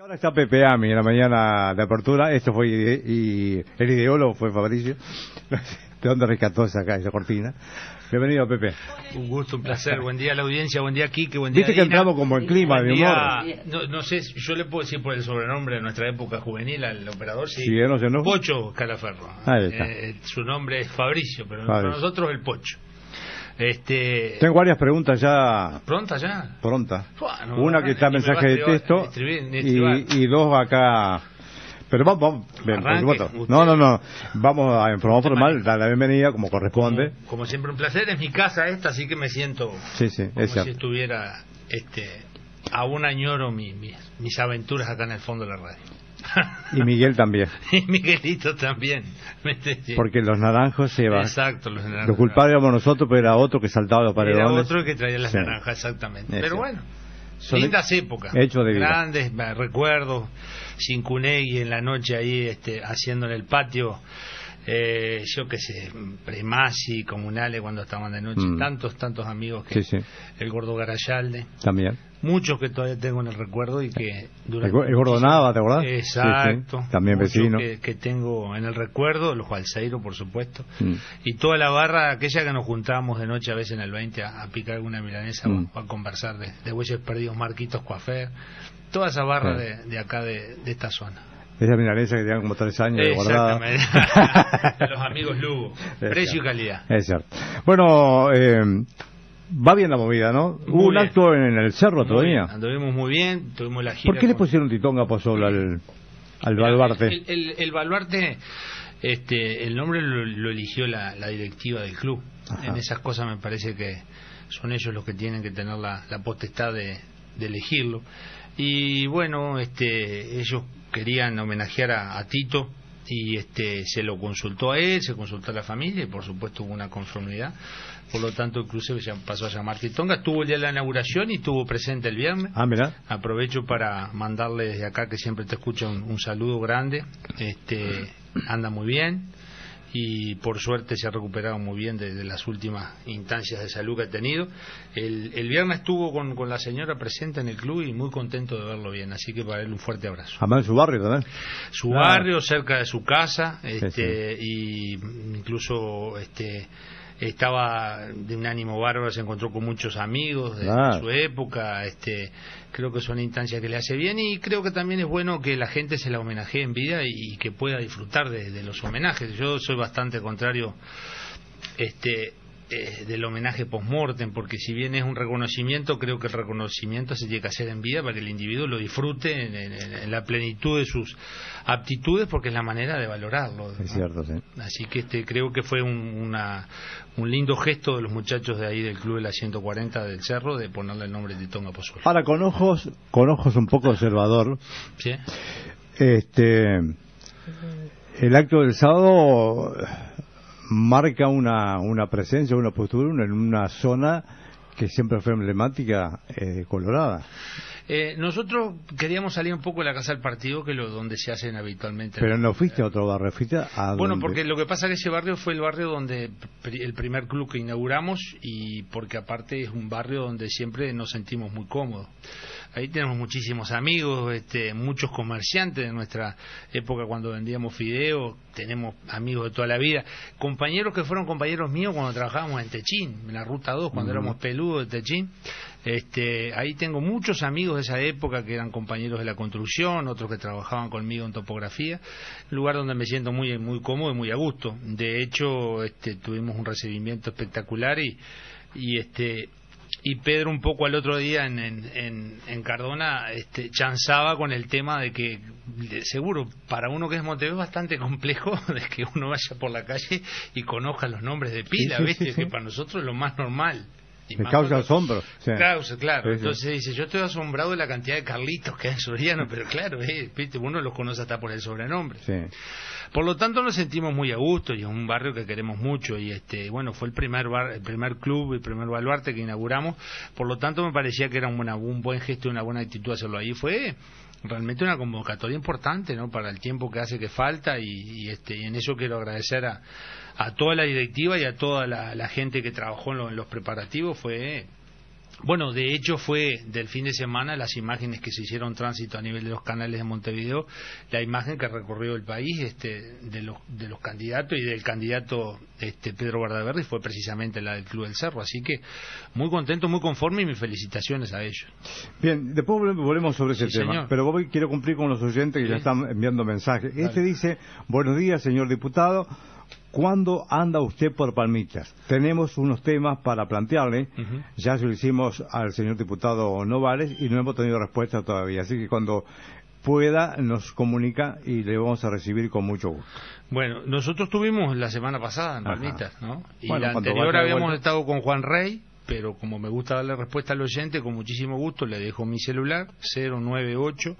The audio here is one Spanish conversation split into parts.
ahora está Pepe Ami en la mañana de apertura. Esto fue, ide- y el ideólogo fue Fabricio. ¿De dónde rescató esa, esa cortina? Bienvenido, Pepe. Un gusto, un placer. Buen día a la audiencia, buen día Quique, buen día Viste que entramos como en clima humor. día- No, no sé, yo le puedo decir por el sobrenombre de nuestra época juvenil al operador, sí. Si él no se. Pocho Calaferro. Ahí está. Eh, su nombre es Fabricio, pero Fabricio. para nosotros el Pocho. Este, Tengo varias preguntas ya ¿Pronta ya? no, Una no, que está mensaje de estribar- texto ni estribar. y, y dos acá. Pero vamos, vamos. No, no, no. Vamos a en forma formal, dar la bienvenida como corresponde. Como, como siempre un placer, es mi casa esta, así que me siento Sí, sí, como es si cierto. estuviera, este, aún añoro mi- mi- mis aventuras acá en el fondo de la radio. Y Miguel también. Y Miguelito también. Porque los naranjos se van. Exacto, los naranjas. Los culpables éramos nosotros, pero era otro que saltaba los Era paredones. otro que traía las Sí. naranjas, exactamente. Es Pero cierto. bueno, Son lindas épocas. hechos de vida. Grandes eh, recuerdos. Sin Cunegui en la noche ahí este, haciendo en el patio. Eh, yo qué sé, Premasi, Comunales cuando estaban de noche, Mm. tantos, tantos amigos que Sí, sí, el gordo Garayalde, también. muchos que todavía tengo en el recuerdo y que durante El, go- el Gordo Nava, ¿te acordás? Exacto. Sí. También vecino. Que, que tengo en el recuerdo, los Balseiro, por supuesto. Mm. Y toda la barra, aquella que nos juntábamos de noche a veces en el 20 a, a picar alguna milanesa Mm. o a conversar de, de Bueyes Perdidos, Marquitos Coafer. Toda esa barra de, de acá, de, de esta zona. Esa milanesa que tenían como tres años de guardada. Los amigos Lugo. Precio y calidad. Es cierto. Bueno, eh, va bien la movida, ¿no? Hubo un acto en el cerro Muy todavía. bien, Anduvimos muy bien, tuvimos la gira. ¿Por qué le con- pusieron Titonga Pozola al, al Mira, baluarte? El, el- el baluarte, este, el nombre lo, lo eligió la, la directiva del club. Ajá. En esas cosas me parece que son ellos los que tienen que tener la, la potestad de, de elegirlo. Y bueno, este, ellos querían homenajear a, a Tito y este, se lo consultó a él, se consultó a la familia y por supuesto hubo una conformidad. Por lo tanto, el se ya pasó a llamar Titonga. Estuvo de la inauguración y estuvo presente el viernes. Ah, mira. Aprovecho para mandarle desde acá, que siempre te escucha, un, un saludo grande. Este, anda muy bien y por suerte se ha recuperado muy bien desde las últimas instancias de salud que ha tenido. El, el viernes estuvo con, con la señora presente en el club y muy contento de verlo bien, así que para él un fuerte abrazo. Además en su barrio también. Su barrio, cerca de su casa, este, y incluso este, estaba de un ánimo bárbaro, se encontró con muchos amigos de, su época, este, creo que son instancias que le hace bien y creo que también es bueno que la gente se la homenajee en vida y, y que pueda disfrutar de, de los homenajes. Yo soy bastante contrario este eh, del homenaje post-mortem, porque si bien es un reconocimiento, creo que el reconocimiento se tiene que hacer en vida para que el individuo lo disfrute en, en- en la plenitud de sus aptitudes, porque es la manera de valorarlo. Es cierto, sí. Así que este, creo que fue un, una- un lindo gesto de los muchachos de ahí del Club de la 140 del Cerro de ponerle el nombre de Tonga Pozuelo. Ahora, con ojos, con ojos un poco observador, ¿Sí? este, el acto del sábado marca una, una presencia, una postura en una zona que siempre fue emblemática eh, de Colorada. Eh, nosotros queríamos salir un poco de la casa del partido, que es donde se hacen habitualmente. Pero no fuiste a otro barrio, fuiste a Bueno, porque lo que pasa es que ese barrio fue el barrio donde el primer club que inauguramos y porque aparte es un barrio donde siempre nos sentimos muy cómodos. Ahí tenemos muchísimos amigos, este, muchos comerciantes de nuestra época cuando vendíamos fideos, tenemos amigos de toda la vida, compañeros que fueron compañeros míos cuando trabajábamos en Techín, en la Ruta 2, cuando éramos peludos de Techín. Este, ahí tengo muchos amigos de esa época que eran compañeros de la construcción, otros que trabajaban conmigo en topografía, lugar donde me siento muy muy cómodo y muy a gusto. De hecho, este, tuvimos un recibimiento espectacular y, y este y Pedro un poco al otro día en, en, en, en Cardona este, chanzaba con el tema de que de- seguro para uno que es Montevideo es bastante complejo de que uno vaya por la calle y conozca los nombres de pila, sí, ¿viste? sí, sí. que para nosotros es lo más normal. Me causa asombro. Causa, claro. Entonces dice, yo estoy asombrado de la cantidad de Carlitos que hay en Soriano, pero claro, eh, uno los conoce hasta por el sobrenombre. Por lo tanto nos sentimos muy a gusto y es un barrio que queremos mucho y este bueno fue el primer bar, el primer club, el primer baluarte que inauguramos, por lo tanto me parecía que era un, un buen gesto y una buena actitud hacerlo ahí. Fue realmente una convocatoria importante no para el tiempo que hace que falta y, este y en eso quiero agradecer a, a toda la directiva y a toda la, gente que trabajó en, en los preparativos fue bueno, de hecho fue del fin de semana las imágenes que se hicieron tránsito a nivel de los canales de Montevideo, la imagen que recorrió el país este, de, los, de los candidatos y del candidato este, Pedro Guardaverdi fue precisamente la del Club del Cerro. Así que muy contento, muy conforme y mis felicitaciones a ellos. Bien, después volvemos sobre ese tema, pero hoy quiero cumplir con los oyentes que ya están enviando mensajes. Este dice, buenos días, señor diputado. ¿Cuándo anda usted por Palmitas? Tenemos unos temas para plantearle. Ya se lo hicimos al señor diputado Novales y no hemos tenido respuesta todavía. Así que cuando pueda nos comunica y le vamos a recibir con mucho gusto. Bueno, nosotros tuvimos la semana pasada en Palmitas, ¿no? Y la anterior habíamos estado con Juan Rey, pero como me gusta darle respuesta al oyente, con muchísimo gusto le dejo mi celular 098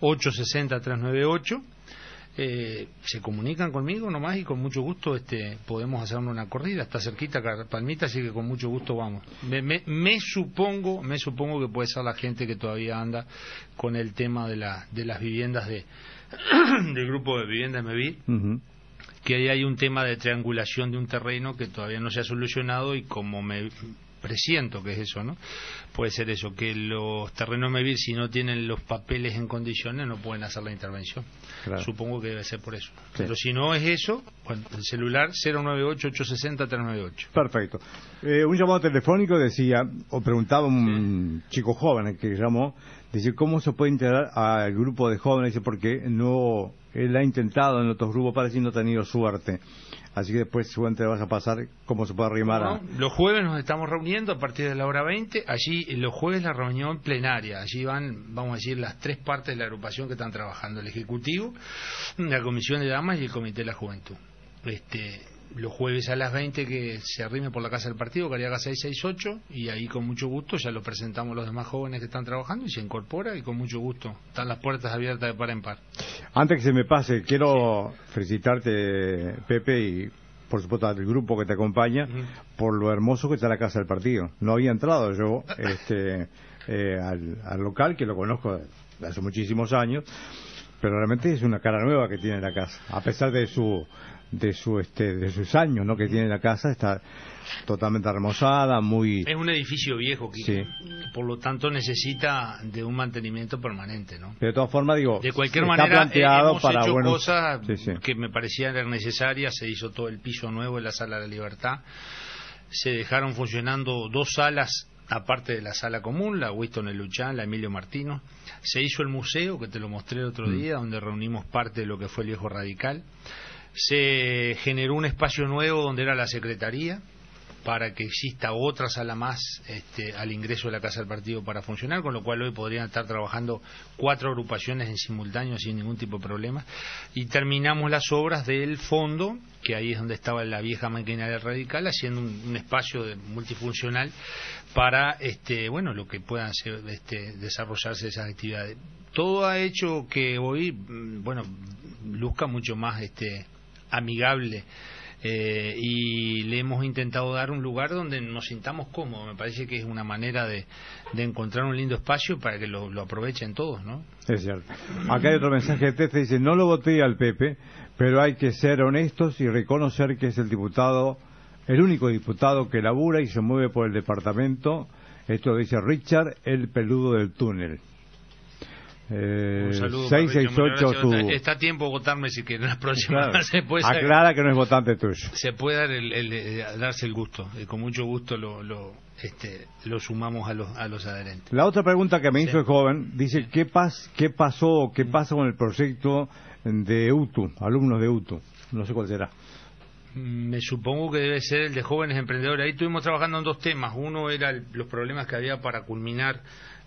860 398 eh, se comunican conmigo nomás y con mucho gusto este podemos hacer una corrida. Está cerquita Palmita así que con mucho gusto vamos. Me, supongo me supongo que puede ser la gente que todavía anda con el tema de la, de las viviendas de del grupo de viviendas Mevir que ahí hay un tema de triangulación de un terreno que todavía no se ha solucionado y como me presiento que es eso, ¿no? Puede ser eso, que los terrenos Mevir, si no tienen los papeles en condiciones, no pueden hacer la intervención. Supongo que debe ser por eso. Pero si no es eso, bueno, el celular 098-860-398. Perfecto. Eh, un llamado telefónico decía, o preguntaba un chico joven que llamó, dice, ¿cómo se puede integrar al grupo de jóvenes? Dice, porque no, él ha intentado en otros grupos, parece que no ha tenido suerte. Así que después seguramente vas a pasar cómo se puede arrimar a... Los jueves nos estamos reuniendo a partir de la hora 20. Allí, los jueves, la reunión plenaria. Allí van, vamos a decir, las tres partes de la agrupación que están trabajando. El Ejecutivo, la Comisión de Damas y el Comité de la Juventud. Este, los jueves a las 20 que se arrime por la casa del partido, Cariaga 668, y ahí con mucho gusto ya lo presentamos a los demás jóvenes que están trabajando y se incorpora y con mucho gusto. Están las puertas abiertas de par en par. Antes que se me pase, quiero felicitarte, Pepe, y por supuesto al grupo que te acompaña, por lo hermoso que está la casa del partido. No había entrado yo este, eh, al, al local, que lo conozco hace muchísimos años, pero realmente es una cara nueva que tiene la casa, a pesar de su de su este de sus años no que tiene la casa está totalmente remozada muy es un edificio viejo que por lo tanto necesita de un mantenimiento permanente no de todas formas digo de cualquier manera planteado hemos para hecho cosas que me parecían necesarias. Se hizo todo el piso nuevo en la sala de la libertad. Se dejaron funcionando dos salas aparte de la sala común, la Winston El Luchán, la Emilio Martino, se hizo el museo, que te lo mostré el otro mm. día, donde reunimos parte de lo que fue el viejo radical. Se generó un espacio nuevo donde era la secretaría para que exista otra sala más este, al ingreso de la Casa del Partido para funcionar, con lo cual hoy podrían estar trabajando cuatro agrupaciones en simultáneo sin ningún tipo de problema. Y terminamos las obras del fondo, que ahí es donde estaba la vieja maquinaria radical, haciendo un, espacio multifuncional para este, bueno, lo que puedan ser, este, desarrollarse esas actividades. Todo ha hecho que hoy, mm, bueno, luzca mucho más este, amigable eh, y le hemos intentado dar un lugar donde nos sintamos cómodos. Me parece que es una manera de, encontrar un lindo espacio para que lo, aprovechen todos, ¿no? Es cierto. Acá hay otro mensaje de dice, no lo voté al Pepe, pero hay que ser honestos y reconocer que es el diputado, el único diputado que labura y se mueve por el departamento. Esto lo dice Richard, el peludo del túnel. Eh, 668 Está a tiempo votarme si que en las próximas se puede Aclara que no es votante tuyo. Se puede dar el, darse el gusto. Eh, con mucho gusto lo, lo, este, lo sumamos a los, a los adherentes. La otra pregunta que me hizo el joven dice: ¿qué, pas, ¿qué pasó qué pasa con el proyecto de UTU, alumnos de UTU? No sé cuál será. Me supongo que debe ser el de jóvenes emprendedores. Ahí estuvimos trabajando en dos temas. Uno era los problemas que había para culminar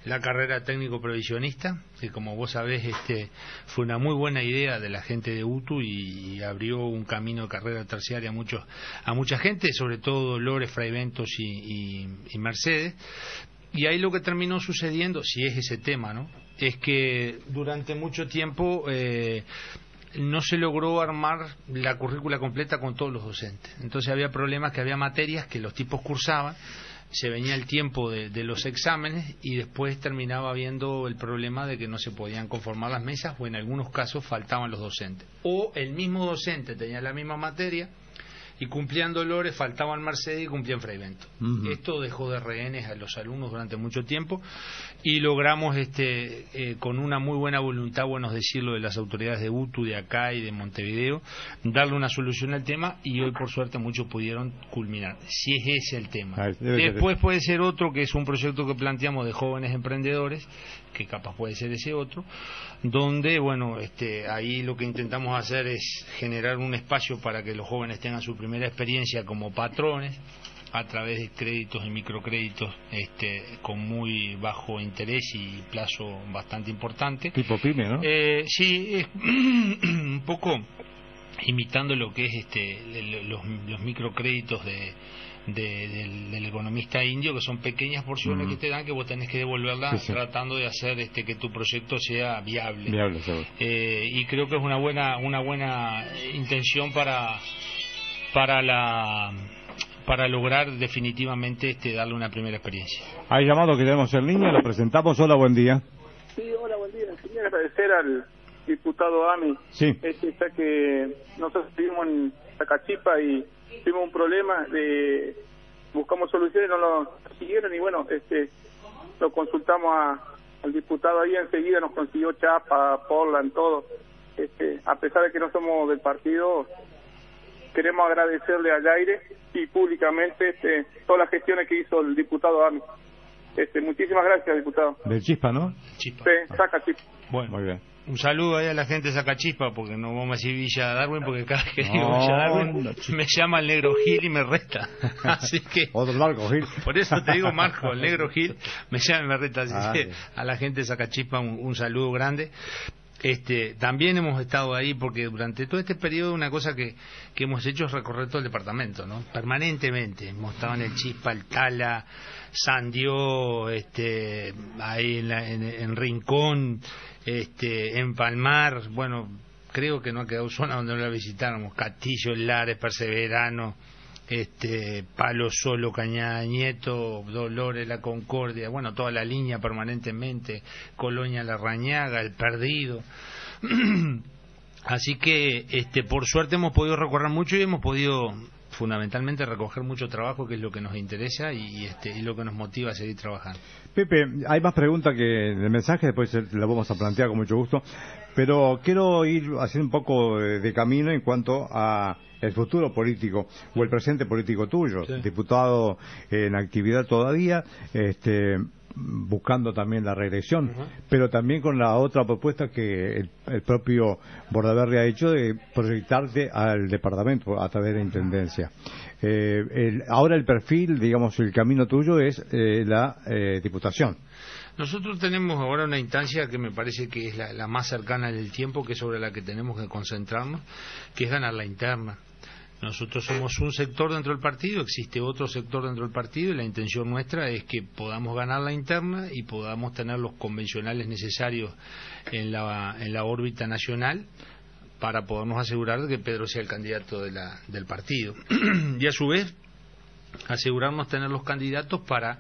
la carrera técnico provisionista, que como vos sabés este, fue una muy buena idea de la gente de UTU y, abrió un camino de carrera terciaria a, muchos, a mucha gente, sobre todo Dolores, Fraiventos y, y, Mercedes. Y ahí lo que terminó sucediendo, si es ese tema, ¿no? es que durante mucho tiempo eh, no se logró armar la currícula completa con todos los docentes. Entonces había problemas que había materias que los tipos cursaban se venía el tiempo de, los exámenes y después terminaba habiendo el problema de que no se podían conformar las mesas o en algunos casos faltaban los docentes. O el mismo docente tenía la misma materia y cumplían Dolores, faltaban Mercedes y cumplían Freivento. Esto dejó de rehenes a los alumnos durante mucho tiempo y logramos este eh, con una muy buena voluntad, bueno decirlo, de las autoridades de UTU, de acá y de Montevideo, darle una solución al tema y hoy por suerte muchos pudieron culminar, si es ese el tema. Ah, Después puede ser otro que es un proyecto que planteamos de jóvenes emprendedores, que capaz puede ser ese otro, donde, bueno, este, ahí lo que intentamos hacer es generar un espacio para que los jóvenes tengan su primera experiencia como patrones a través de créditos y microcréditos este, con muy bajo interés y plazo bastante importante. Tipo PYME, ¿no? Eh, sí, es un poco imitando lo que es este, los, los microcréditos de, del, economista indio, que son pequeñas porciones que te dan que vos tenés que devolverlas tratando de hacer este que tu proyecto sea viable. eh, y creo que es una buena una buena intención para para la para lograr definitivamente este darle una primera experiencia. Hay llamado que tenemos en línea, lo presentamos. Hola, buen día. Sí, hola, buen día. Quería agradecer al diputado Ami. Sí. Este, que nosotros estuvimos en Zacachipa y tuvimos un problema de buscamos soluciones, no lo siguieron y bueno, este lo consultamos al diputado ahí enseguida nos consiguió Chapa, Portland, todo. Este, a pesar de que no somos del partido, queremos agradecerle al aire y públicamente este, todas las gestiones que hizo el diputado Ami. Este, muchísimas gracias, diputado. De Chispa, ¿no? Chispa. Sí, saca Chispa. Bueno, muy bien. Un saludo ahí a la gente de Zacachispa, porque no vamos a decir Villa Darwin, porque cada vez que digo Villa Darwin me llama el negro Gil y me resta. Así que. Marco Gil. Por eso te digo Marco, el negro Gil me llama y me resta. Así ah, que a la gente de Zacachispa un, saludo grande. Este, también hemos estado ahí porque durante todo este periodo una cosa que, que hemos hecho es recorrer todo el departamento, ¿no? Permanentemente. Hemos estado en el Chispa, el Tala, Sandió, este, ahí en, en Rincón, este, en Palmar, bueno, creo que no ha quedado zona donde no la visitáramos, Castillo, Lares, Perseverano, este, Palo Solo, Cañada Nieto, Dolores, La Concordia, bueno, toda la línea permanentemente, Colonia La Rañaga, El Perdido. Así que, este, por suerte hemos podido recorrer mucho y hemos podido fundamentalmente recoger mucho trabajo, que es lo que nos interesa y, este, y lo que nos motiva a seguir trabajando. Pepe, hay más preguntas que el mensaje, después la vamos a plantear con mucho gusto, pero quiero ir haciendo un poco de, camino en cuanto a el futuro político o el presente político tuyo, diputado en actividad todavía, este, buscando también la reelección, pero también con la otra propuesta que el, propio Bordaberry ha hecho de proyectarte al departamento a través de intendencia. Eh, ahora el perfil, digamos, el camino tuyo es eh, la eh, diputación. Nosotros tenemos ahora una instancia que me parece que es la, la más cercana del tiempo, que es sobre la que tenemos que concentrarnos, que es ganar la interna. Nosotros somos un sector dentro del partido, existe otro sector dentro del partido y la intención nuestra es que podamos ganar la interna y podamos tener los convencionales necesarios en la, en la órbita nacional para podernos asegurar de que Pedro sea el candidato de la, del partido. y a su vez, asegurarnos tener los candidatos para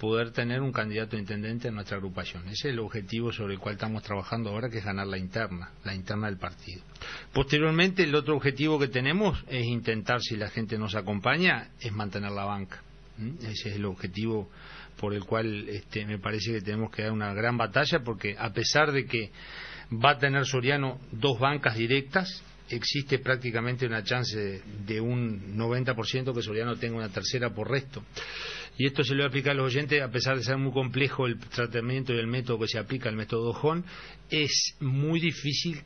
poder tener un candidato intendente en nuestra agrupación. Ese es el objetivo sobre el cual estamos trabajando ahora, que es ganar la interna, la interna del partido. Posteriormente, el otro objetivo que tenemos es intentar, si la gente nos acompaña, es mantener la banca. Ese es el objetivo por el cual este, me parece que tenemos que dar una gran batalla, porque a pesar de que va a tener Soriano dos bancas directas, existe prácticamente una chance de, un 90% que Soriano tenga una tercera por resto. Y esto se lo voy a aplicar a los oyentes, a pesar de ser muy complejo el tratamiento y el método que se aplica, el método Hon, es muy difícil,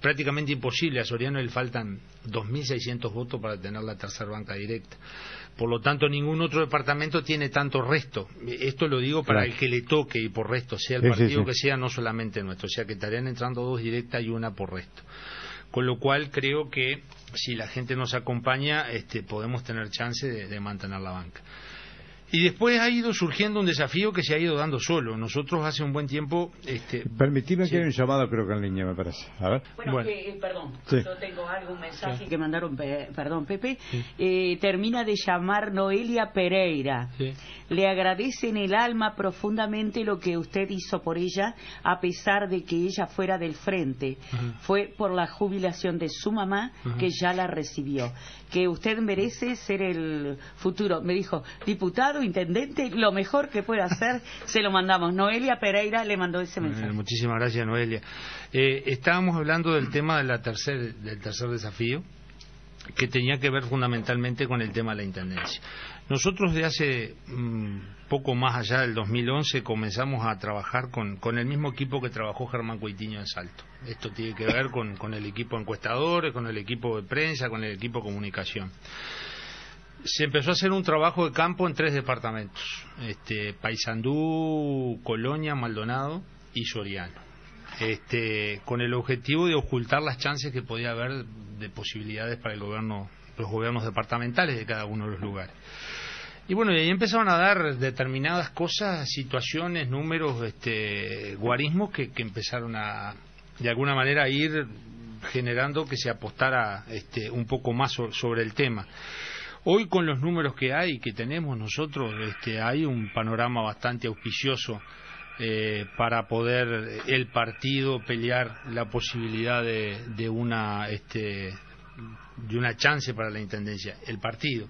prácticamente imposible. A Soriano le faltan 2.600 votos para tener la tercera banca directa. Por lo tanto, ningún otro departamento tiene tanto resto. Esto lo digo para el que le toque y por resto, sea el partido que sea, no solamente nuestro. O sea, que estarían entrando dos directas y una por resto. Con lo cual, creo que si la gente nos acompaña, este, podemos tener chance de mantener la banca. Y después ha ido surgiendo un desafío que se ha ido dando solo. Nosotros hace un buen tiempo... Este, Permitime que haya un llamado, creo que en línea, me parece. A ver. Bueno, eh, eh, perdón, yo tengo algo, un mensaje que mandaron, perdón, Pepe. Eh, termina de llamar Noelia Pereira. Le agradece en el alma profundamente lo que usted hizo por ella, a pesar de que ella fuera del frente. Fue por la jubilación de su mamá que ya la recibió. Que usted merece ser el futuro. Me dijo, diputado intendente, lo mejor que puede hacer, se lo mandamos. Noelia Pereira le mandó ese mensaje. muchísimas gracias, Noelia. Eh, estábamos hablando del tema de la tercer, del tercer desafío, que tenía que ver fundamentalmente con el tema de la intendencia. Nosotros de hace mm, poco más allá del 2011 comenzamos a trabajar con, con, el mismo equipo que trabajó Germán Cuitiño en Salto. Esto tiene que ver con, con el equipo encuestadores, con el equipo de prensa, con el equipo de comunicación se empezó a hacer un trabajo de campo en tres departamentos, este, Paysandú, Colonia, Maldonado y Soriano, este, con el objetivo de ocultar las chances que podía haber de posibilidades para el gobierno, los gobiernos departamentales de cada uno de los lugares. Y bueno, y ahí empezaron a dar determinadas cosas, situaciones, números, este, guarismos que, que empezaron a, de alguna manera, a ir generando que se apostara este, un poco más sobre el tema. Hoy con los números que hay, que tenemos nosotros, este, hay un panorama bastante auspicioso eh, para poder el partido pelear la posibilidad de, una este, de una chance para la intendencia. El partido.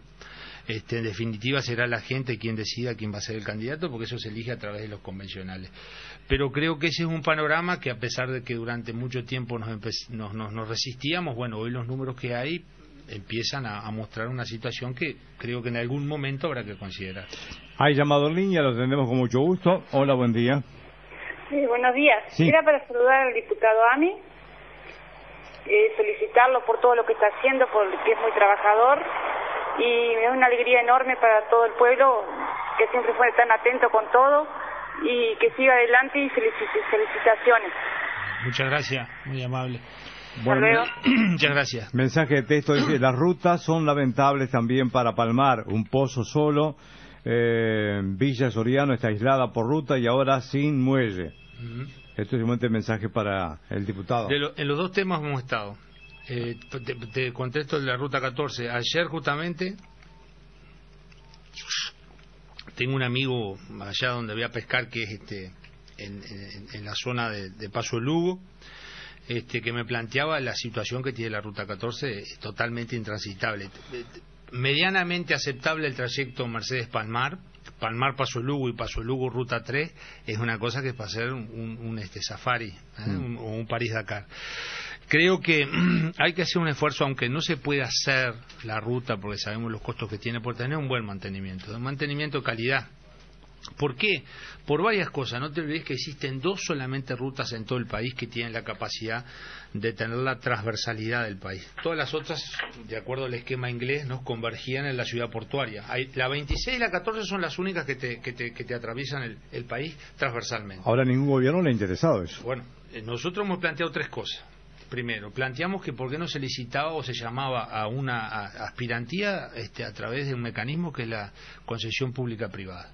Este, en definitiva será la gente quien decida quién va a ser el candidato, porque eso se elige a través de los convencionales. Pero creo que ese es un panorama que a pesar de que durante mucho tiempo nos, nos, nos resistíamos, bueno, hoy los números que hay empiezan a, mostrar una situación que creo que en algún momento habrá que considerar. Hay llamado en línea, lo atendemos con mucho gusto. Hola, buen día. Sí, buenos días. Era para saludar al diputado Ami, eh, solicitarlo por todo lo que está haciendo, porque es muy trabajador y me da una alegría enorme para todo el pueblo que siempre fue tan atento con todo y que siga adelante y felicitaciones. Muchas gracias, muy amable. Bueno, muchas gracias. Mensaje de texto dice, las rutas son lamentables también para Palmar, un pozo solo, eh, Villa Soriano está aislada por ruta y ahora sin muelle. Esto es un mensaje para el diputado. en los dos temas hemos estado. Eh, te, contesto de la ruta 14. Ayer justamente tengo un amigo allá donde voy a pescar que es este en, la zona de, de Paso Lugo este, que me planteaba la situación que tiene la Ruta 14 es totalmente intransitable. Medianamente aceptable el trayecto Mercedes-Palmar, Palmar Paso Lugo y Paso Lugo Ruta 3 es una cosa que es para hacer un, este, safari ¿eh? mm. o un París-Dakar. Creo que hay que hacer un esfuerzo, aunque no se pueda hacer la ruta, porque sabemos los costos que tiene, por tener un buen mantenimiento, un mantenimiento de calidad ¿Por qué? Por varias cosas. No te olvides que existen dos solamente rutas en todo el país que tienen la capacidad de tener la transversalidad del país. Todas las otras, de acuerdo al esquema inglés, nos convergían en la ciudad portuaria. la 26 y la 14 son las únicas que te, que te, atraviesan el, país transversalmente. Ahora ningún gobierno le ha interesado eso. Bueno, eh, nosotros hemos planteado tres cosas. Primero, planteamos que por qué no se licitaba o se llamaba a una aspirantía este, a través de un mecanismo que es la concesión pública privada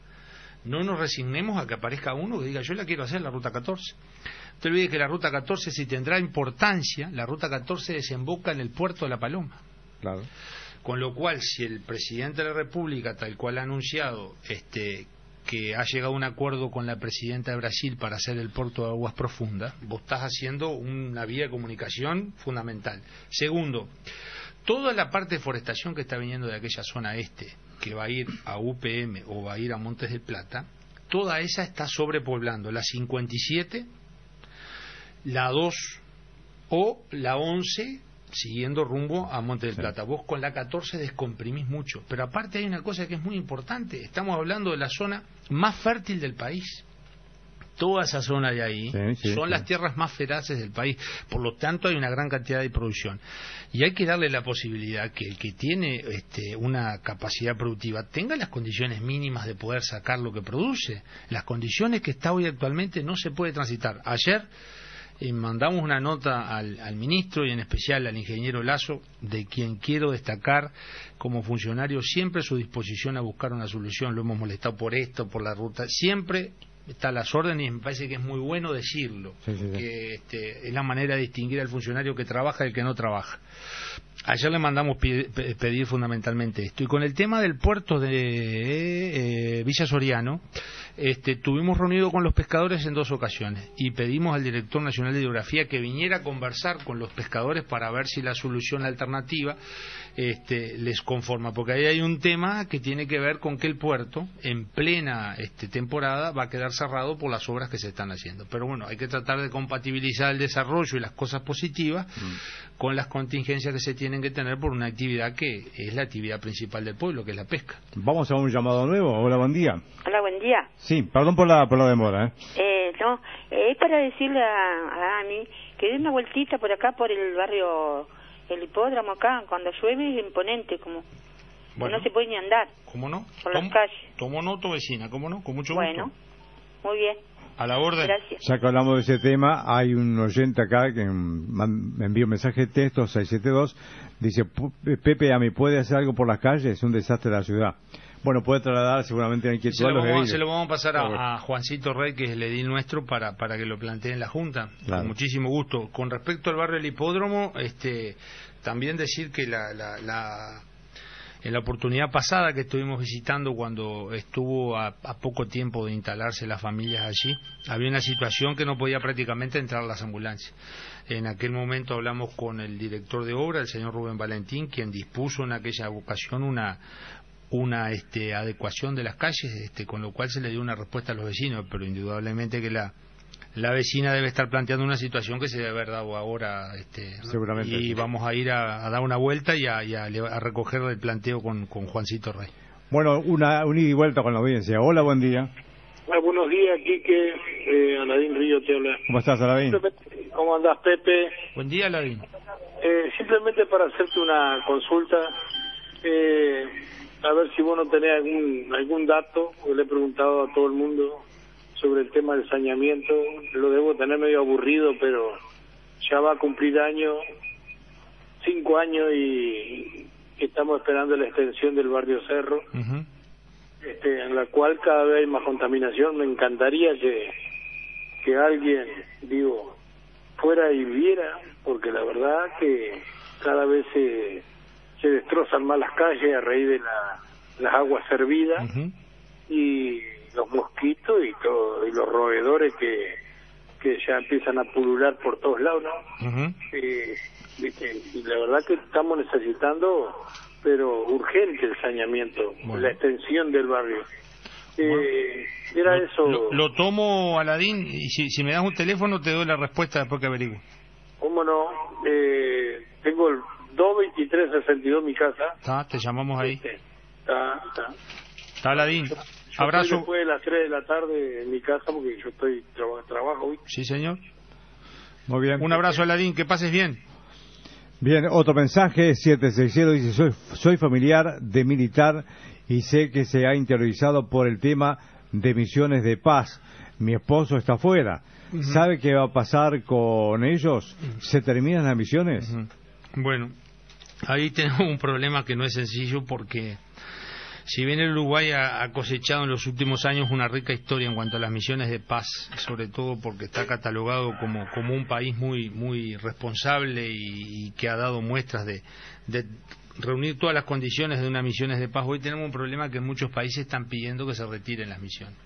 no nos resignemos a que aparezca uno que diga yo la quiero hacer la ruta 14. No te olvides que la ruta 14 si tendrá importancia, la ruta 14 desemboca en el puerto de La Paloma. Claro. Con lo cual, si el presidente de la República, tal cual ha anunciado, este, que ha llegado a un acuerdo con la presidenta de Brasil para hacer el puerto de aguas profundas, vos estás haciendo una vía de comunicación fundamental. Segundo, toda la parte de forestación que está viniendo de aquella zona este, que va a ir a UPM o va a ir a Montes del Plata, toda esa está sobrepoblando la 57, la 2 o la 11 siguiendo rumbo a Montes del Plata. Vos con la 14 descomprimís mucho, pero aparte hay una cosa que es muy importante, estamos hablando de la zona más fértil del país toda esa zona de ahí son las tierras más feraces del país. Por lo tanto, hay una gran cantidad de producción. Y hay que darle la posibilidad que el que tiene este, una capacidad productiva tenga las condiciones mínimas de poder sacar lo que produce. Las condiciones que está hoy actualmente no se puede transitar. Ayer mandamos una nota al, al, ministro y en especial al ingeniero Lazo, de quien quiero destacar como funcionario siempre su disposición a buscar una solución. Lo hemos molestado por esto, por la ruta. Siempre está a las órdenes y me parece que es muy bueno decirlo, que este, es la manera de distinguir al funcionario que trabaja del que no trabaja. Ayer le mandamos pedir fundamentalmente esto. Y con el tema del puerto de eh, Villa Soriano, este, tuvimos reunido con los pescadores en dos ocasiones y pedimos al director nacional de geografía que viniera a conversar con los pescadores para ver si la solución alternativa este, les conforma, porque ahí hay un tema que tiene que ver con que el puerto en plena este, temporada va a quedar cerrado por las obras que se están haciendo. Pero bueno, hay que tratar de compatibilizar el desarrollo y las cosas positivas mm. con las contingencias que se tienen que tener por una actividad que es la actividad principal del pueblo, que es la pesca. Vamos a un llamado nuevo. Hola, buen día. Hola, buen día. Sí, perdón por la, por la demora. ¿eh? Eh, no, es para decirle a, a Ami que dé una vueltita por acá, por el barrio, el hipódromo acá, cuando llueve es imponente, como bueno, no se puede ni andar. ¿Cómo no? Por las calles. Tomo noto, vecina, ¿cómo no? Con mucho gusto. Bueno, muy bien. A la orden. Gracias. Ya que hablamos de ese tema, hay un oyente acá que me envió un mensaje de texto 672, dice, Pepe, ¿a mí puede hacer algo por las calles? Es un desastre de la ciudad. Bueno, puede trasladar seguramente a inquietud se lo, vamos, se lo vamos a pasar a, Juancito Rey, que es el edil nuestro, para, para que lo plantee en la Junta. Con muchísimo gusto. Con respecto al barrio del Hipódromo, este, también decir que la, la, en la oportunidad pasada que estuvimos visitando, cuando estuvo a, poco tiempo de instalarse las familias allí, había una situación que no podía prácticamente entrar las ambulancias. En aquel momento hablamos con el director de obra, el señor Rubén Valentín, quien dispuso en aquella ocasión una, una este, adecuación de las calles, este, con lo cual se le dio una respuesta a los vecinos, pero indudablemente que la, la vecina debe estar planteando una situación que se debe haber dado ahora. Este, Seguramente. Y vamos a ir a, dar una vuelta y a, a, recoger el planteo con, con, Juancito Rey. Bueno, una, un ida y vuelta con la audiencia. Hola, buen día. Hola, buenos días, Quique. Eh, Aladín Río te habla. ¿Cómo estás, Aladín? ¿Cómo andás, Pepe? Buen día, Aladín. Eh, simplemente para hacerte una consulta. Eh, a ver si vos no tenés algún, algún dato, le he preguntado a todo el mundo sobre el tema del saneamiento, lo debo tener medio aburrido, pero ya va a cumplir año, cinco años y estamos esperando la extensión del barrio Cerro, este, en la cual cada vez hay más contaminación. Me encantaría que, que alguien, digo, fuera y viera, porque la verdad que cada vez se se destrozan más las calles a raíz de la, las aguas servidas y los mosquitos y todo y los roedores que que ya empiezan a pulular por todos lados ¿no? y la verdad que estamos necesitando pero urgente el saneamiento la extensión del barrio. Eh, era lo, eso. lo, tomo Aladín y si, si me das un teléfono te doy la respuesta después que averiguo cómo no eh, tengo el 22362 mi casa. Está, te llamamos ahí. Está, está. Está, Aladín. Abrazo. Después de las 3 de la tarde en mi casa porque yo estoy trabajo hoy. Sí, señor. Muy bien. Un abrazo, Aladín. Que pases bien. Bien, otro mensaje, 760 dice, soy, soy familiar de militar y sé que se ha interiorizado por el tema de misiones de paz. Mi esposo está afuera. ¿Sabe qué va a pasar con ellos? ¿Se terminan las misiones? Bueno, ahí tenemos un problema que no es sencillo porque si bien el Uruguay ha, cosechado en los últimos años una rica historia en cuanto a las misiones de paz, sobre todo porque está catalogado como, como un país muy, muy responsable y, que ha dado muestras de, de, reunir todas las condiciones de unas misiones de paz, hoy tenemos un problema que muchos países están pidiendo que se retiren las misiones.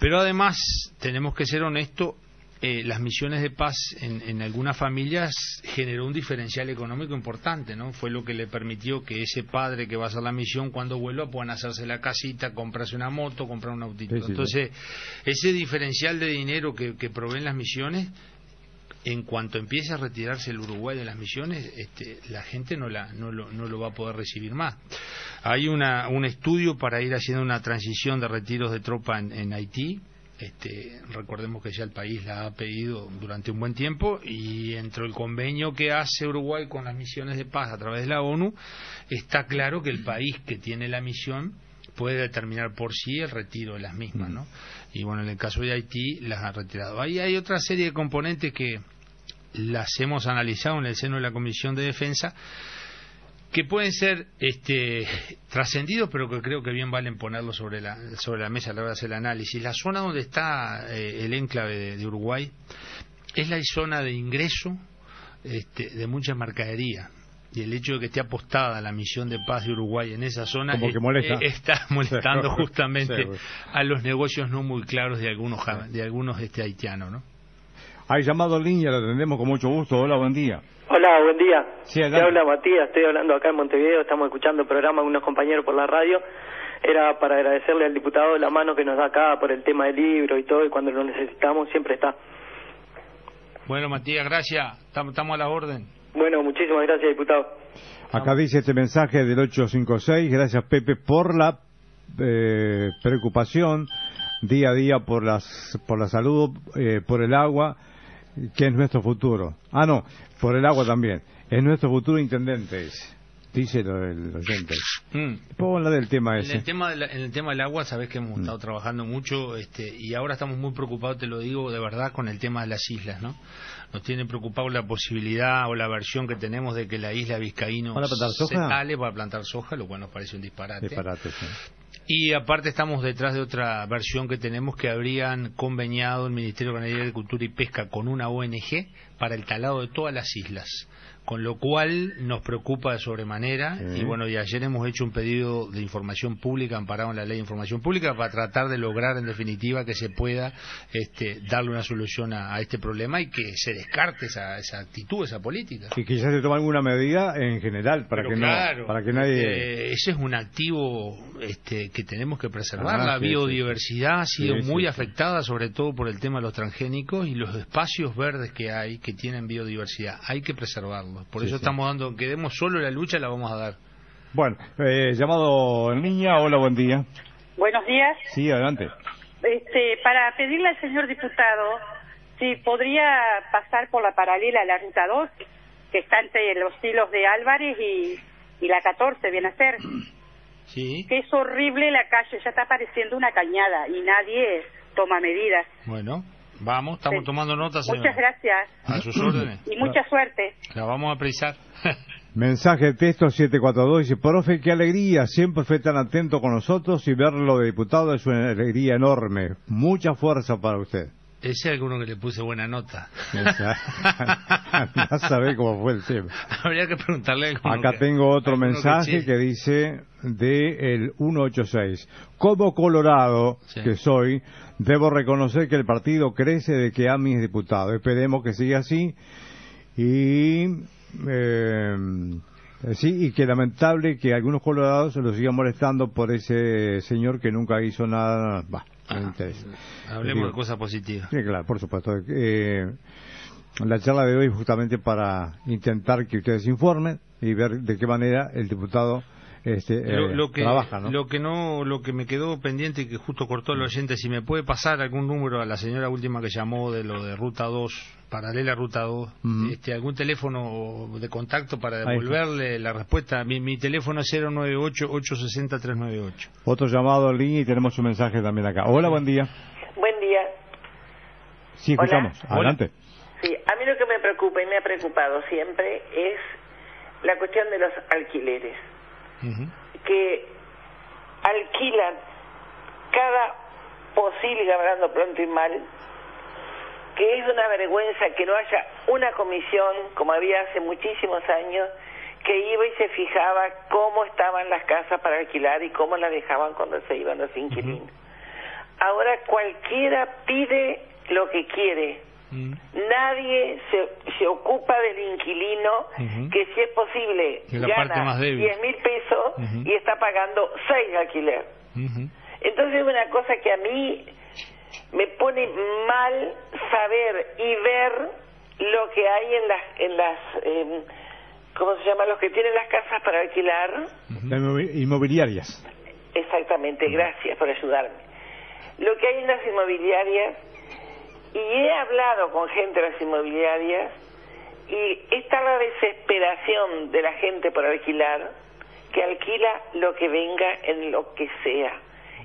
Pero además tenemos que ser honestos eh, las misiones de paz en, algunas familias generó un diferencial económico importante, ¿no? Fue lo que le permitió que ese padre que va a hacer la misión cuando vuelva puedan hacerse la casita, comprarse una moto, comprar un autito. Entonces, ese diferencial de dinero que, proveen las misiones en cuanto empiece a retirarse el Uruguay de las misiones, este, la gente no, la, no, lo, no lo va a poder recibir más. Hay una, un estudio para ir haciendo una transición de retiros de tropa en Haití, Este, recordemos que ya el país la ha pedido durante un buen tiempo y entre el convenio que hace Uruguay con las misiones de paz a través de la ONU, está claro que el país que tiene la misión puede determinar por sí el retiro de las mismas, ¿no? Y bueno, en el caso de Haití las ha retirado. Ahí hay otra serie de componentes que las hemos analizado en el seno de la Comisión de Defensa que pueden ser este, trascendidos, pero que creo que bien valen ponerlos sobre la, sobre la mesa a la hora de hacer el análisis. La zona donde está eh, el enclave de, Uruguay es la zona de ingreso este, de mucha mercadería. Y el hecho de que esté apostada la misión de paz de Uruguay en esa zona eh, está molestando justamente a los negocios no muy claros de algunos, de algunos este, haitianos. ¿no? Hay llamado en línea, lo atendemos con mucho gusto. Hola, buen día. Hola, buen día. Sí, Te habla Matías, estoy hablando acá en Montevideo, estamos escuchando el programa con unos compañeros por la radio. Era para agradecerle al diputado la mano que nos da acá por el tema del libro y todo, y cuando lo necesitamos siempre está. Bueno, Matías, gracias. Estamos a la orden. Bueno, muchísimas gracias, diputado. Acá dice este mensaje del 856. Gracias, Pepe, por la eh, preocupación día a día por, las, por la salud, eh, por el agua que es nuestro futuro. Ah, no, por el agua también. Es nuestro futuro intendente, dice el oyente. Mm. Puedo hablar del tema ese. En el tema, en el tema del agua, sabes que hemos mm. estado trabajando mucho este, y ahora estamos muy preocupados, te lo digo de verdad, con el tema de las islas, ¿no? Nos tiene preocupado la posibilidad o la versión que tenemos de que la isla Vizcaíno se sale para plantar soja, lo cual nos parece un disparate. Disparate, sí. Y aparte estamos detrás de otra versión que tenemos que habrían conveniado el Ministerio de Agricultura y Pesca con una ONG para el talado de todas las islas con lo cual nos preocupa de sobremanera y bueno, y ayer hemos hecho un pedido de información pública amparado en la ley de información pública para tratar de lograr en definitiva que se pueda este, darle una solución a, este problema y que se descarte esa, esa actitud, esa política. Y que ya se tome alguna medida en general para que no para que nadie este, ese es un activo este, que tenemos que preservar, ah, la biodiversidad ha sido muy afectada sobre todo por el tema de los transgénicos y los espacios verdes que hay que tienen biodiversidad, hay que preservarlos por eso estamos dando, que demos solo la lucha, la vamos a dar. Bueno, eh, llamado en línea, hola, buen día. Buenos días. Sí, adelante. Este, para pedirle al señor diputado si podría pasar por la paralela a la ruta 2, que está entre los hilos de Álvarez y, y la 14, viene a ser. Sí. Que es horrible la calle, ya está pareciendo una cañada y nadie toma medidas. Bueno. Vamos, estamos tomando notas. Muchas gracias. A sus órdenes. Y mucha suerte. La vamos a precisar. Mensaje de texto 742 dice, profe, qué alegría, siempre fue tan atento con nosotros y verlo de diputado es una alegría enorme. Mucha fuerza para usted. Ese es alguno que le puse buena nota. ya sabe cómo fue el tema. Habría que preguntarle. Acá tengo otro mensaje que, dice de el 186. Como colorado que soy, debo reconocer que el partido crece de que a mis diputados. Esperemos que siga así y eh, sí y que lamentable que algunos colorados se lo sigan molestando por ese señor que nunca hizo nada. Ah, hablemos de cosas positivas. Sí, claro, por supuesto. Eh, la charla de hoy justamente para intentar que ustedes informen y ver de qué manera el diputado este, lo, eh, que, trabaja, ¿no? Lo que no, lo que me quedó pendiente y que justo cortó el oyente, si me puede pasar algún número a la señora última que llamó de lo de Ruta 2, paralela Ruta 2, este, algún teléfono de contacto para devolverle la respuesta. Mi, mi teléfono es 098-860-398. Otro llamado en línea y tenemos un mensaje también acá. Hola, buen día. Buen día. Sí, escuchamos. Adelante. Sí, a mí lo que me preocupa y me ha preocupado siempre es la cuestión de los alquileres que alquilan cada posible, hablando pronto y mal, que es una vergüenza que no haya una comisión, como había hace muchísimos años, que iba y se fijaba cómo estaban las casas para alquilar y cómo las dejaban cuando se iban los inquilinos. Ahora cualquiera pide lo que quiere Mm. Nadie se, se ocupa del inquilino que si es posible gana 10 mil pesos y está pagando 6 de alquiler. Entonces es una cosa que a mí me pone mal saber y ver lo que hay en las en las eh, ¿cómo se llama? los que tienen las casas para alquilar. Inmobiliarias. Exactamente gracias por ayudarme. Lo que hay en las inmobiliarias y he hablado con gente de las inmobiliarias y está la desesperación de la gente por alquilar que alquila lo que venga en lo que sea.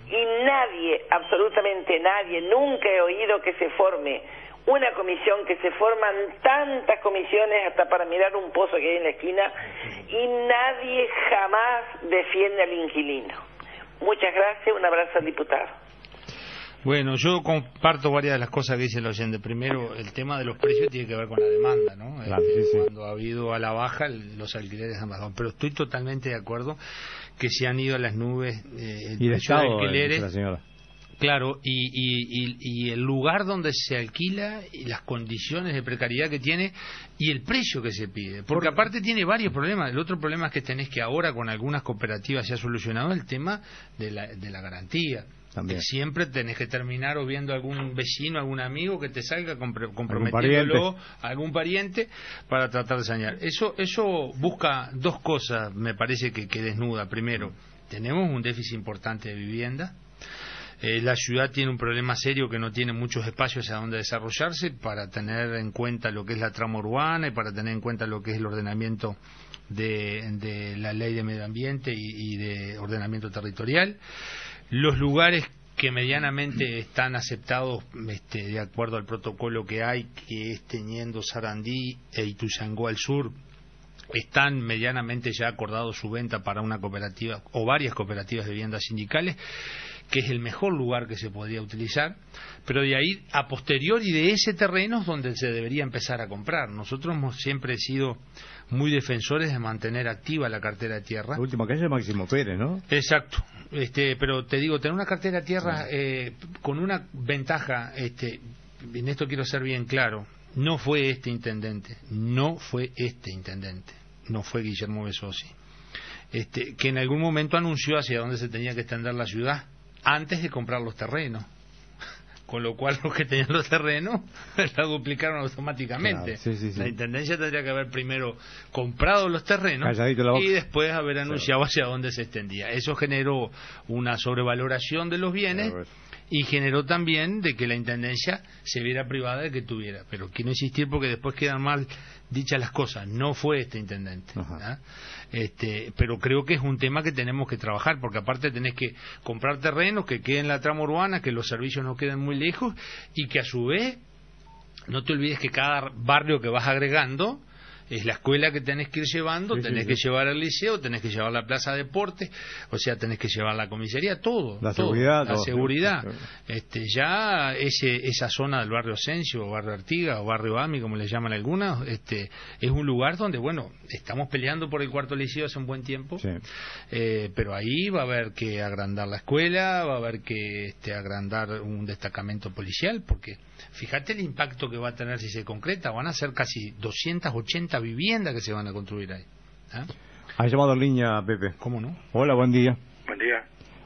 Y nadie, absolutamente nadie, nunca he oído que se forme una comisión, que se forman tantas comisiones hasta para mirar un pozo que hay en la esquina y nadie jamás defiende al inquilino. Muchas gracias, un abrazo al diputado. Bueno, yo comparto varias de las cosas que dice el oyente. Primero, el tema de los precios tiene que ver con la demanda, ¿no? Este, cuando ha habido a la baja, los alquileres han bajado. Pero estoy totalmente de acuerdo que se han ido a las nubes eh, el y de alquileres. Claro, y, el lugar donde se alquila y las condiciones de precariedad que tiene y el precio que se pide. Porque aparte tiene varios problemas. El otro problema es que tenés que ahora con algunas cooperativas se ha solucionado el tema de la, de la garantía. También. Siempre tenés que terminar o viendo algún vecino, algún amigo que te salga comprometiéndolo, algún pariente, para tratar de sanear. Eso, eso busca dos cosas, me parece que, que desnuda. Primero, tenemos un déficit importante de vivienda eh, la ciudad tiene un problema serio que no tiene muchos espacios a donde desarrollarse para tener en cuenta lo que es la trama urbana y para tener en cuenta lo que es el ordenamiento de, la ley de medio ambiente y, de ordenamiento territorial. Los lugares que medianamente están aceptados este, de acuerdo al protocolo que hay, que es teniendo Sarandí e Ituzangó al sur, están medianamente ya acordados su venta para una cooperativa o varias cooperativas de viviendas sindicales que es el mejor lugar que se podría utilizar, pero de ahí a posteriori de ese terreno es donde se debería empezar a comprar. Nosotros hemos siempre sido muy defensores de mantener activa la cartera de tierra. La última calle es Máximo Pérez, ¿no? Exacto. Este, pero te digo, tener una cartera de tierra eh, con una ventaja, este, en esto quiero ser bien claro, no fue este intendente, no fue este intendente, no fue Guillermo Besosi, este, que en algún momento anunció hacia dónde se tenía que extender la ciudad antes de comprar los terrenos. Con lo cual los que tenían los terrenos la duplicaron automáticamente. La Intendencia tendría que haber primero comprado los terrenos y después haber anunciado hacia dónde se extendía. Eso generó una sobrevaloración de los bienes y generó también de que la Intendencia se viera privada de que tuviera. Pero quiero insistir porque después quedan mal dichas las cosas. No fue este intendente. Este, pero creo que es un tema que tenemos que trabajar, porque aparte tenés que comprar terrenos que queden en la trama urbana, que los servicios no queden muy lejos y que a su vez no te olvides que cada barrio que vas agregando es la escuela que tenés que ir llevando, tenés que llevar al liceo, tenés que llevar la plaza de deporte, o sea, tenés que llevar la comisaría, todo. La seguridad. La seguridad. Este, ya ese, esa zona del barrio Asensio, o barrio Artiga, o barrio Ami, como le llaman algunos, este, es un lugar donde, bueno, estamos peleando por el cuarto liceo hace un buen tiempo, eh, pero ahí va a haber que agrandar la escuela, va a haber que este, agrandar un destacamento policial, porque fíjate el impacto que va a tener si se concreta, van a ser casi 280 viviendas que se van a construir ahí. ¿Ah? Ha llamado en línea, Pepe. ¿Cómo no? Hola, buen día. Buen día.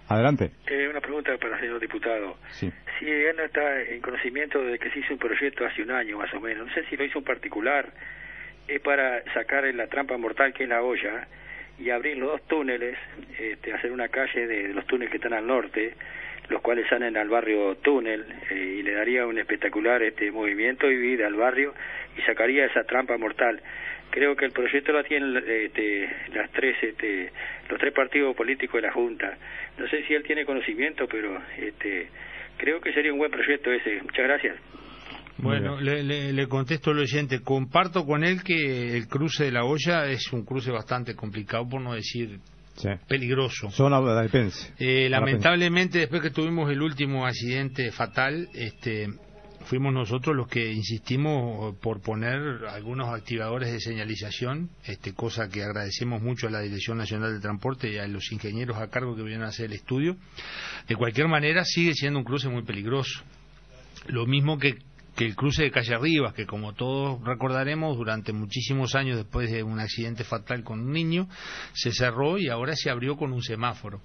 Adelante. Eh, una pregunta para el señor diputado. Sí. Si él no está en conocimiento de que se hizo un proyecto hace un año más o menos, no sé si lo hizo un particular, es para sacar la trampa mortal que es la olla y abrir los dos túneles, este, hacer una calle de los túneles que están al norte, los cuales salen al barrio túnel eh, y le daría un espectacular este movimiento y vida al barrio y sacaría esa trampa mortal. Creo que el proyecto lo tienen este, las tres, este, los tres partidos políticos de la Junta. No sé si él tiene conocimiento, pero este, creo que sería un buen proyecto ese. Muchas gracias. Bueno, le, le, contesto al oyente. Comparto con él que el cruce de la olla es un cruce bastante complicado, por no decir peligroso. Zona de eh, lamentablemente, después que tuvimos el último accidente fatal, este, fuimos nosotros los que insistimos por poner algunos activadores de señalización, este, cosa que agradecemos mucho a la Dirección Nacional de Transporte y a los ingenieros a cargo que vinieron a hacer el estudio. De cualquier manera, sigue siendo un cruce muy peligroso. Lo mismo que que el cruce de Calle Rivas, que como todos recordaremos, durante muchísimos años después de un accidente fatal con un niño, se cerró y ahora se abrió con un semáforo.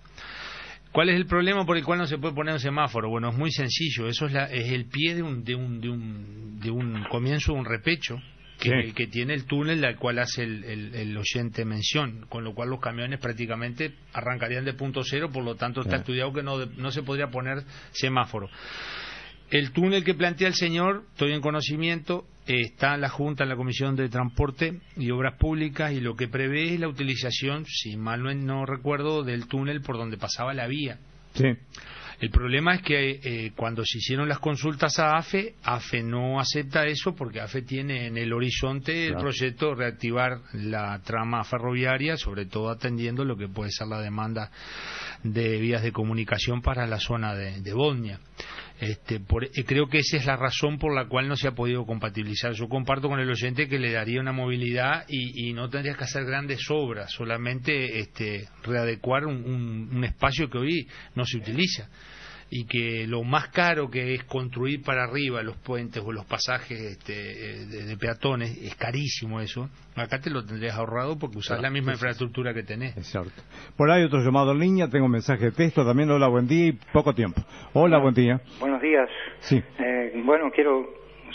¿Cuál es el problema por el cual no se puede poner un semáforo? Bueno, es muy sencillo. Eso es, la, es el pie de un, de, un, de, un, de un comienzo de un repecho que tiene el túnel al cual hace el, oyente mención, con lo cual los camiones prácticamente arrancarían de punto cero, por lo tanto está estudiado que no, no se podría poner semáforo. El túnel que plantea el señor, estoy en conocimiento, está en la Junta, en la Comisión de Transporte y Obras Públicas y lo que prevé es la utilización, si mal no, recuerdo, del túnel por donde pasaba la vía. Sí. El problema es que eh, cuando se hicieron las consultas a AFE, AFE no acepta eso porque AFE tiene en el horizonte el proyecto de reactivar la trama ferroviaria, sobre todo atendiendo lo que puede ser la demanda de vías de comunicación para la zona de, de Bosnia. Este, eh, creo que esa es la razón por la cual no se ha podido compatibilizar. Yo comparto con el oyente que le daría una movilidad y, no tendrías que hacer grandes obras, solamente este, readecuar un espacio que hoy no se utiliza y que lo más caro que es construir para arriba los puentes o los pasajes este, de, peatones, es carísimo eso, acá te lo tendrías ahorrado porque usas la misma infraestructura que tenés. Exacto. Por ahí otro llamado en línea, tengo un mensaje de texto también, hola, buen día y poco tiempo. Hola, buen día. Buenos días. Sí. Eh, bueno, quiero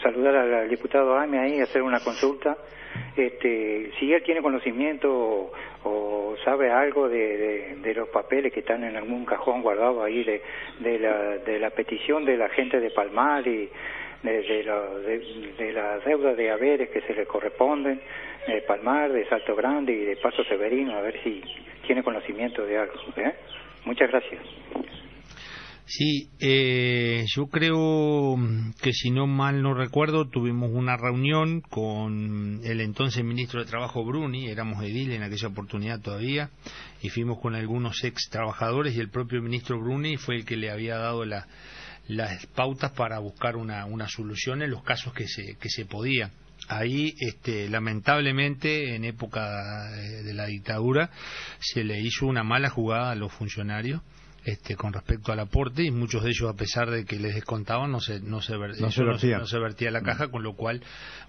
saludar al diputado Ame ahí y hacer una consulta. Este, si él tiene conocimiento o, sabe algo de, los papeles que están en algún cajón guardado ahí de, de, la, de la petición de la gente de Palmar y de, la, de, las deudas de haberes que se le corresponden, de Palmar, de Salto Grande y de Paso Severino, a ver si tiene conocimiento de algo. ¿eh? Muchas gracias. Sí, eh, yo creo que si no mal no recuerdo, tuvimos una reunión con el entonces ministro de Trabajo Bruni, éramos edil en aquella oportunidad todavía, y fuimos con algunos ex trabajadores y el propio ministro Bruni fue el que le había dado las pautas para buscar una, una solución en los casos que se, que se podía. Ahí este, lamentablemente en época de la dictadura se le hizo una mala jugada a los funcionarios este, con respecto al aporte y muchos de ellos a pesar de que les descontaban no se no se, vertía. la caja con lo cual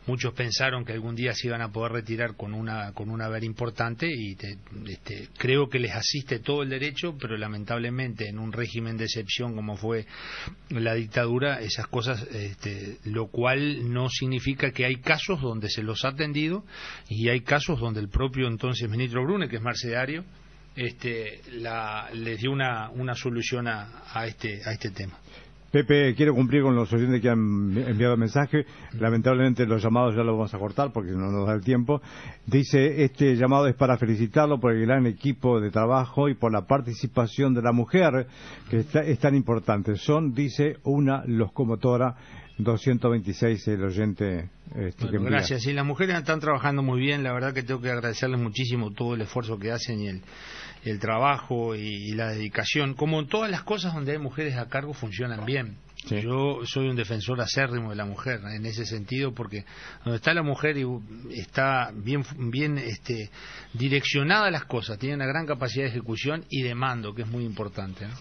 muchos pensaron que algún día se iban a poder retirar con una con un haber importante y este, creo que les asiste todo el derecho pero lamentablemente en un régimen de excepción como fue la dictadura esas cosas este, lo cual no significa que hay casos donde se los ha atendido y hay casos donde el propio entonces ministro Brune que es mercedario este, la, les dio una, una solución a, a, este, a este tema. Pepe, quiero cumplir con los oyentes que han enviado mensaje. Lamentablemente los llamados ya los vamos a cortar porque no nos da el tiempo. Dice, este llamado es para felicitarlo por el gran equipo de trabajo y por la participación de la mujer, que es tan importante. Son, dice, una locomotora 226 el oyente este, gracias sí las mujeres están trabajando muy bien la verdad que tengo que agradecerles muchísimo todo el esfuerzo que hacen y el, trabajo y, la dedicación como en todas las cosas donde hay mujeres a cargo funcionan bien. Yo soy un defensor acérrimo de la mujer en ese sentido porque donde está la mujer y está bien bien este direccionada las cosas tiene una gran capacidad de ejecución y de mando que es muy importante ¿no?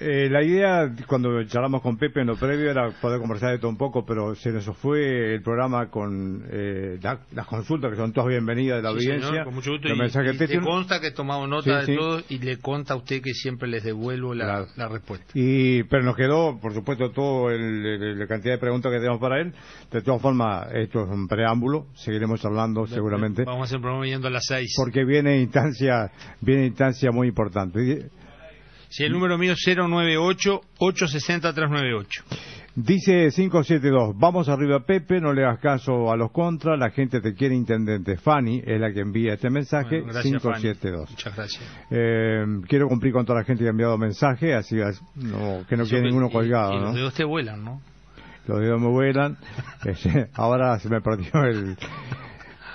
Eh, la idea, cuando charlamos con Pepe en lo previo, era poder conversar de todo un poco, pero se nos fue el programa con eh, las consultas, que son todas bienvenidas de la audiencia. con mucho gusto. Y, le consta que he tomado nota de todo y le consta a usted que siempre les devuelvo la, respuesta. Y, pero nos quedó, por supuesto, todo la cantidad de preguntas que tenemos para él. De todas formas, esto es un preámbulo, seguiremos hablando seguramente. Vamos a hacer un programa yendo a las seis. Porque viene instancia, viene instancia muy importante. Sí, el número mío es 098-860-398. Dice 572, vamos arriba Pepe, no le hagas caso a los contras, la gente te quiere intendente. Fanny es la que envía este mensaje, 572. Muchas gracias. Eh, quiero cumplir con toda la gente que ha enviado mensaje, así que no quede ninguno colgado. los dedos te vuelan, ¿no? Los dedos me vuelan. Este, ahora se me perdió el...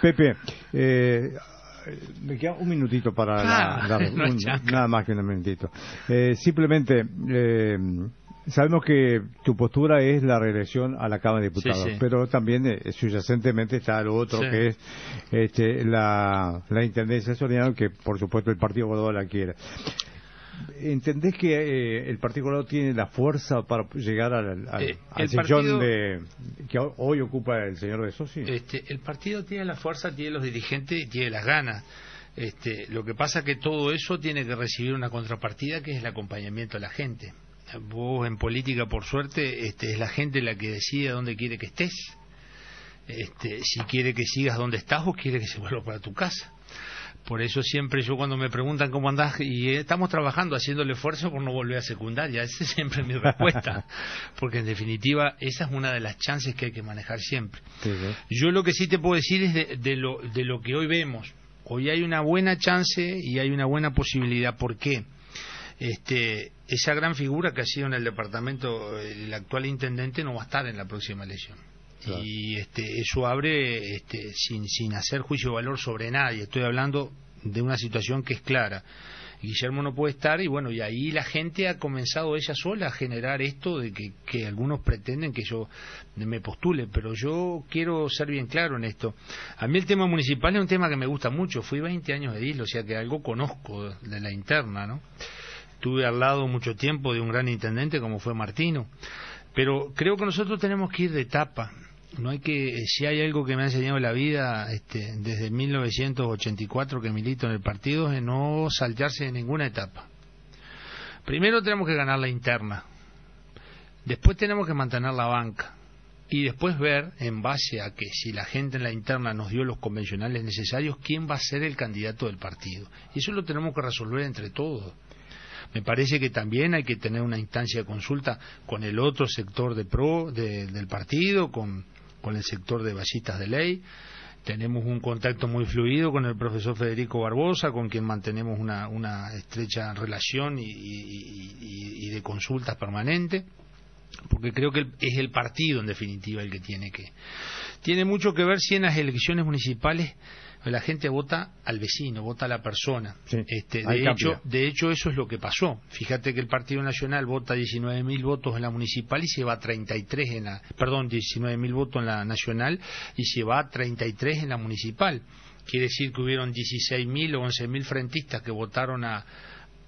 Pepe, eh, me queda un minutito para nada más que un minutito. Eh, simplemente eh, sabemos que tu postura es la reelección a la Cámara de Diputados, pero también eh, subyacentemente está lo otro que es este, la, la intendencia Soriano, que por supuesto el Partido Córdoba la quiere. ¿Entendés que eh, el Partido Colorado tiene la fuerza para llegar al, al, eh, sillón de, que hoy ocupa el señor de Soci? Este, el partido tiene la fuerza, tiene los dirigentes y tiene las ganas. Este, lo que pasa es que todo eso tiene que recibir una contrapartida que es el acompañamiento a la gente. Vos en política, por suerte, este, es la gente la que decide dónde quiere que estés este, si quiere que sigas donde estás o quiere que se vuelva para tu casa. Por eso siempre yo cuando me preguntan cómo andás, y estamos trabajando, haciendo el esfuerzo por no volver a secundaria, esa es siempre mi respuesta, porque en definitiva esa es una de las chances que hay que manejar siempre. Yo lo que sí te puedo decir es de, lo, de lo que hoy vemos. Hoy hay una buena chance y hay una buena posibilidad. ¿Por qué? Este, esa gran figura que ha sido en el departamento el actual intendente no va a estar en la próxima elección y este, eso abre este, sin, sin hacer juicio de valor sobre nadie. Estoy hablando de una situación que es clara. Guillermo no puede estar y bueno, y ahí la gente ha comenzado ella sola a generar esto de que, que, algunos pretenden que yo me postule, pero yo quiero ser bien claro en esto. A mí el tema municipal es un tema que me gusta mucho, fui 20 años de isla, o sea que algo conozco de la interna, ¿no? Estuve al lado mucho tiempo de un gran intendente como fue Martino, pero creo que nosotros tenemos que ir de etapa no hay que si hay algo que me ha enseñado la vida este, desde 1984 que milito en el partido es no saltarse en ninguna etapa. Primero tenemos que ganar la interna. Después tenemos que mantener la banca. Y después ver en base a que si la gente en la interna nos dio los convencionales necesarios quién va a ser el candidato del partido. Y eso lo tenemos que resolver entre todos. Me parece que también hay que tener una instancia de consulta con el otro sector de pro del partido, con con el sector de vallistas de ley. Tenemos un contacto muy fluido con el profesor Federico Barbosa, con quien mantenemos una, una estrecha relación y, de consultas permanentes, porque creo que es el partido, en definitiva, el que tiene que. Tiene mucho que ver si en las elecciones municipales la gente vota al vecino, vota a la persona. este, de, hecho, de hecho, eso es lo que pasó. Fíjate que el Partido Nacional vota 19.000 votos en la municipal y se va a 33 en la, perdón, 19.000 votos en la nacional y se va a 33 en la municipal. Quiere decir que hubieron 16.000 o 11.000 frentistas que votaron a,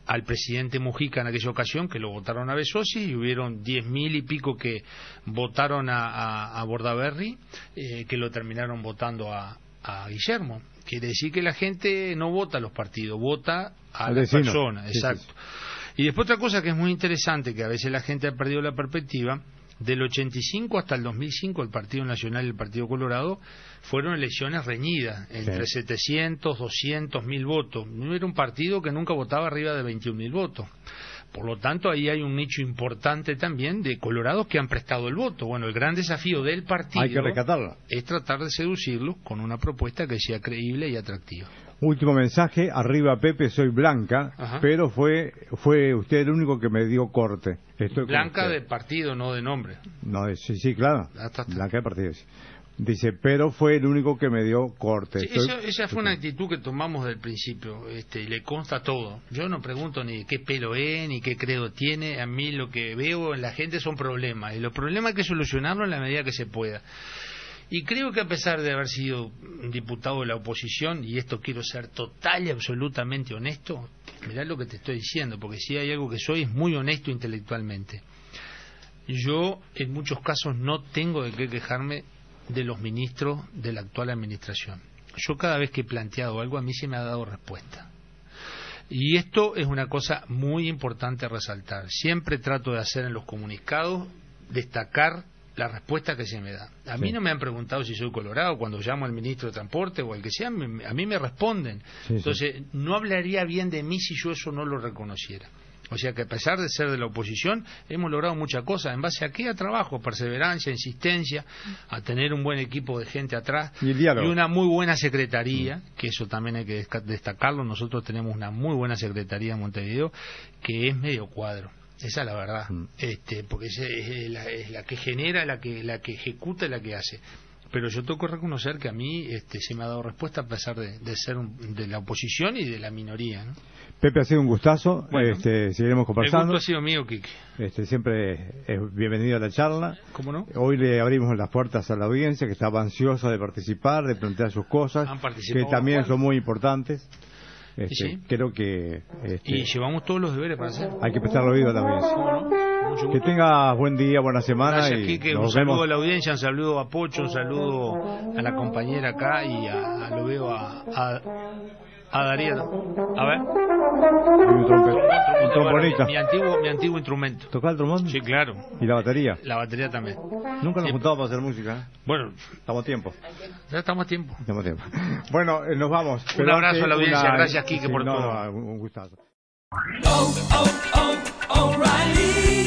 al presidente Mujica en aquella ocasión, que lo votaron a Besosi, y hubieron diez mil y pico que votaron a, a, Bordaberry, eh, que lo terminaron votando a, a Guillermo. Quiere decir que la gente no vota a los partidos, vota a la persona, exacto. Y después otra cosa que es muy interesante, que a veces la gente ha perdido la perspectiva, del 85 hasta el 2005 el Partido Nacional y el Partido Colorado fueron elecciones reñidas, entre 700, 200 mil votos. No era un partido que nunca votaba arriba de 21 mil votos. Por lo tanto, ahí hay un nicho importante también de colorados que han prestado el voto. Bueno, el gran desafío del partido es tratar de seducirlos con una propuesta que sea creíble y atractiva. Último mensaje, arriba Pepe, soy Blanca, pero fue fue usted el único que me dio corte. Blanca de partido, no de nombre. No, sí, sí, claro. Blanca de partido. Dice, pero fue el único que me dio corte. esa fue una actitud que tomamos del principio, este, y le consta todo. Yo no pregunto ni qué pelo es, ni qué credo tiene. A mí lo que veo en la gente son problemas, y los problemas hay que solucionarlos en la medida que se pueda. Y creo que a pesar de haber sido diputado de la oposición, y esto quiero ser total y absolutamente honesto, mirá lo que te estoy diciendo, porque si hay algo que soy es muy honesto intelectualmente. Yo en muchos casos no tengo de qué quejarme de los ministros de la actual administración. Yo cada vez que he planteado algo a mí se me ha dado respuesta. Y esto es una cosa muy importante resaltar. Siempre trato de hacer en los comunicados destacar la respuesta que se me da. A mí no me han preguntado si soy colorado cuando llamo al ministro de Transporte o al que sea, a mí me responden. Entonces, no hablaría bien de mí si yo eso no lo reconociera. O sea que a pesar de ser de la oposición, hemos logrado muchas cosas. ¿En base a qué? A trabajo, perseverancia, insistencia, a tener un buen equipo de gente atrás y, una muy buena secretaría, mm. que eso también hay que destacarlo. Nosotros tenemos una muy buena secretaría en Montevideo, que es medio cuadro. Esa es la verdad, mm. este, porque es, la, que genera, la que, la que ejecuta y la que hace pero yo tengo que reconocer que a mí este, se me ha dado respuesta a pesar de, ser de la oposición y de la minoría. ¿no? Pepe, ha sido un gustazo. este, seguiremos conversando. El gusto ha sido mío, Kike. Este, siempre es bienvenido a la charla. ¿Cómo no? Hoy le abrimos las puertas a la audiencia que estaba ansiosa de participar, de plantear sus cosas, que también son muy importantes. Este, Creo que. Este, y llevamos todos los deberes para hacer. Hay que prestar oído a la audiencia. Que tenga buen día, buena semana. y un saludo a la audiencia, un saludo a Pocho, un saludo a la compañera acá y a, lo veo a A Darío. A ver. Un. Mi, antiguo, mi antiguo instrumento. ¿Tocaba el trombón? Sí, claro. ¿Y la batería? La batería también. Nunca nos juntamos para hacer música. ¿eh? Bueno. Estamos a tiempo. Ya estamos a tiempo. Estamos a tiempo. Bueno, eh, nos vamos. Un abrazo a la audiencia. Gracias, Kike, por todo. un gustazo. Oh, oh, oh,